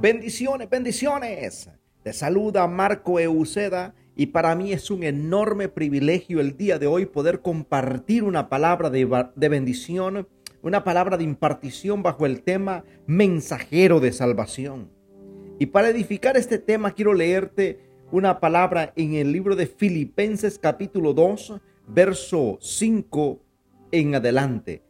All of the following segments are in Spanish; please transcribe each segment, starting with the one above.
Bendiciones, bendiciones. Te saluda Marco Euseda y para mí es un enorme privilegio el día de hoy poder compartir una palabra de, de, bendición, una palabra de impartición bajo el tema mensajero de salvación. Y para edificar este tema quiero leerte una palabra en el libro de Filipenses capítulo 2, verso 5 en adelante.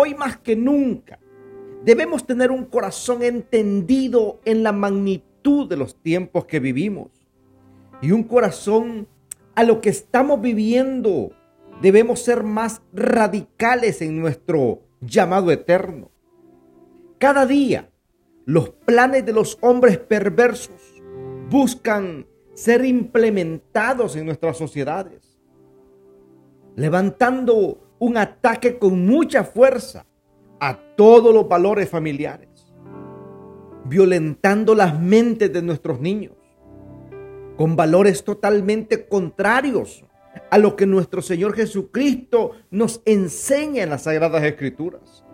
hoy más que nunca debemos tener un corazón entendido en la magnitud de los tiempos que vivimos y un corazón a lo que estamos viviendo. Debemos ser más radicales en nuestro llamado eterno. Cada día los planes de los hombres perversos buscan ser implementados en nuestras sociedades, levantando un ataque con mucha fuerza a todos los valores familiares, violentando las mentes de nuestros niños, con valores totalmente contrarios a lo que nuestro Señor Jesucristo nos enseña en las Sagradas Escrituras.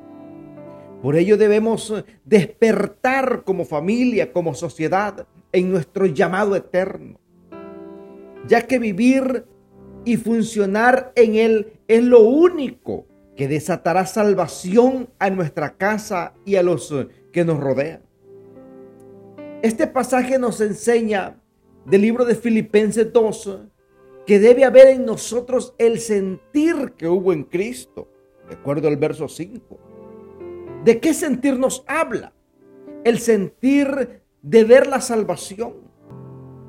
Por ello debemos despertar como familia, como sociedad, en nuestro llamado eterno, ya que vivir y funcionar en Él es lo único que desatará salvación a nuestra casa y a los que nos rodean. Este pasaje nos enseña del libro de Filipenses 2 que debe haber en nosotros el sentir que hubo en Cristo, de acuerdo al verso 5. ¿De qué sentir nos habla? El sentir de ver la salvación.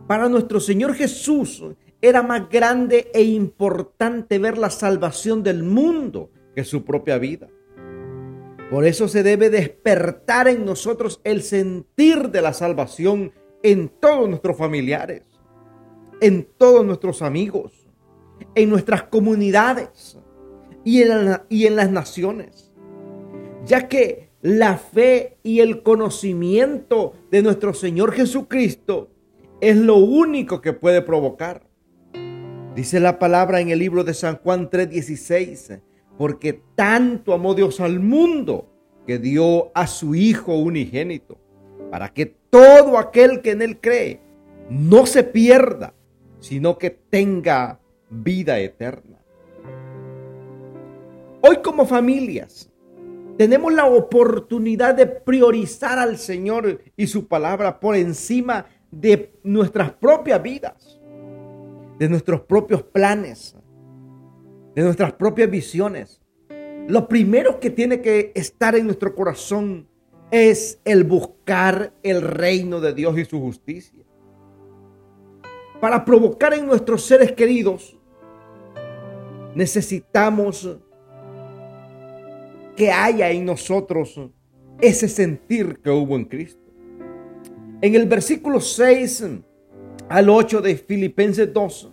Para nuestro Señor Jesús, era más grande e importante ver la salvación del mundo que su propia vida. Por eso se debe despertar en nosotros el sentir de la salvación en todos nuestros familiares, en todos nuestros amigos, en nuestras comunidades y en, y en las naciones. Ya que la fe y el conocimiento de nuestro Señor Jesucristo es lo único que puede provocar Dice la palabra en el libro de San Juan 3:16, porque tanto amó Dios al mundo que dio a su Hijo unigénito, para que todo aquel que en Él cree no se pierda, sino que tenga vida eterna. Hoy como familias tenemos la oportunidad de priorizar al Señor y su palabra por encima de nuestras propias vidas de nuestros propios planes, de nuestras propias visiones. Lo primero que tiene que estar en nuestro corazón es el buscar el reino de Dios y su justicia. Para provocar en nuestros seres queridos, necesitamos que haya en nosotros ese sentir que hubo en Cristo. En el versículo 6 al 8 de Filipenses 2,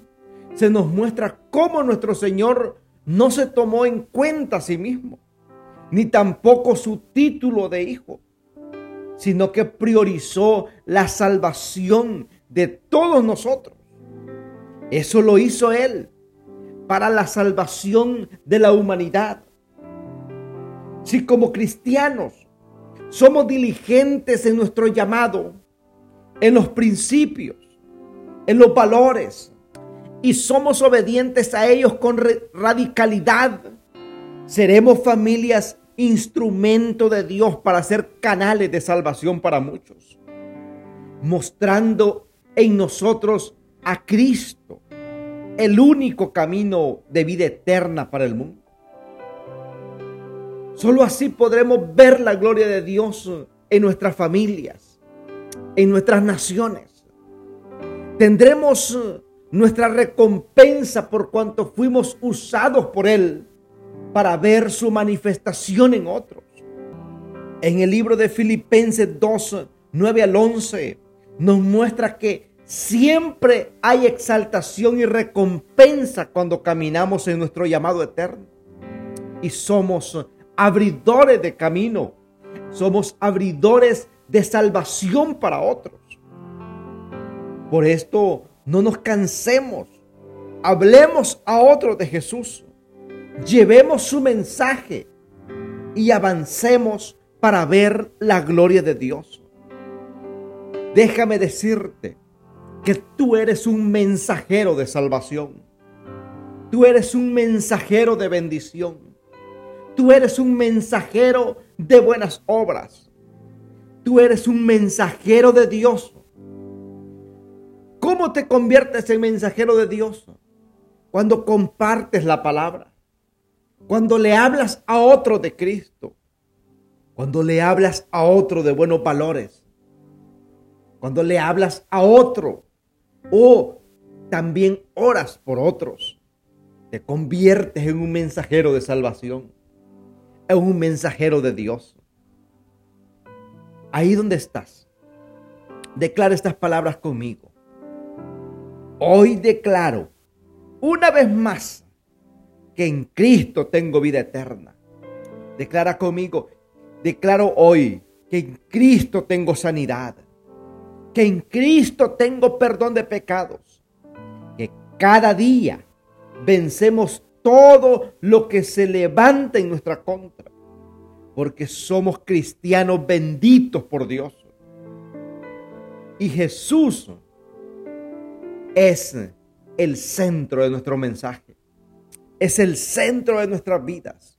se nos muestra cómo nuestro Señor no se tomó en cuenta a sí mismo, ni tampoco su título de hijo, sino que priorizó la salvación de todos nosotros. Eso lo hizo Él para la salvación de la humanidad. Si como cristianos somos diligentes en nuestro llamado, en los principios, en los valores y somos obedientes a ellos con radicalidad, seremos familias instrumento de Dios para ser canales de salvación para muchos, mostrando en nosotros a Cristo, el único camino de vida eterna para el mundo. Solo así podremos ver la gloria de Dios en nuestras familias, en nuestras naciones. Tendremos nuestra recompensa por cuanto fuimos usados por Él para ver su manifestación en otros. En el libro de Filipenses 2, 9 al 11, nos muestra que siempre hay exaltación y recompensa cuando caminamos en nuestro llamado eterno. Y somos abridores de camino, somos abridores de salvación para otros. Por esto no nos cansemos, hablemos a otros de Jesús, llevemos su mensaje y avancemos para ver la gloria de Dios. Déjame decirte que tú eres un mensajero de salvación. Tú eres un mensajero de bendición. Tú eres un mensajero de buenas obras. Tú eres un mensajero de Dios. ¿Cómo te conviertes en mensajero de Dios? Cuando compartes la palabra. Cuando le hablas a otro de Cristo. Cuando le hablas a otro de buenos valores. Cuando le hablas a otro. O también oras por otros. Te conviertes en un mensajero de salvación es un mensajero de Dios. Ahí donde estás, declara estas palabras conmigo. Hoy declaro una vez más que en Cristo tengo vida eterna. Declara conmigo, declaro hoy que en Cristo tengo sanidad, que en Cristo tengo perdón de pecados, que cada día vencemos todo lo que se levanta en nuestra contra, porque somos cristianos benditos por Dios. Y Jesús es el centro de nuestro mensaje, es el centro de nuestras vidas,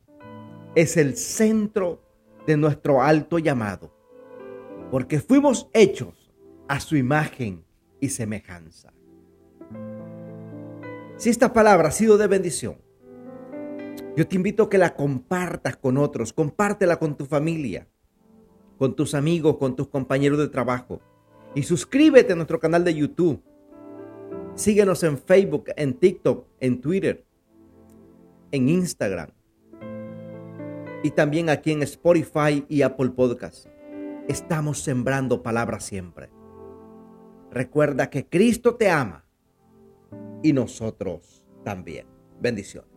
es el centro de nuestro alto llamado, porque fuimos hechos a su imagen y semejanza. Si esta palabra ha sido de bendición, yo te invito a que la compartas con otros, compártela con tu familia, con tus amigos, con tus compañeros de trabajo. Y suscríbete a nuestro canal de YouTube. Síguenos en Facebook, en TikTok, en Twitter, en Instagram. Y también aquí en Spotify y Apple Podcast. Estamos sembrando palabras siempre. Recuerda que Cristo te ama y nosotros también. Bendiciones.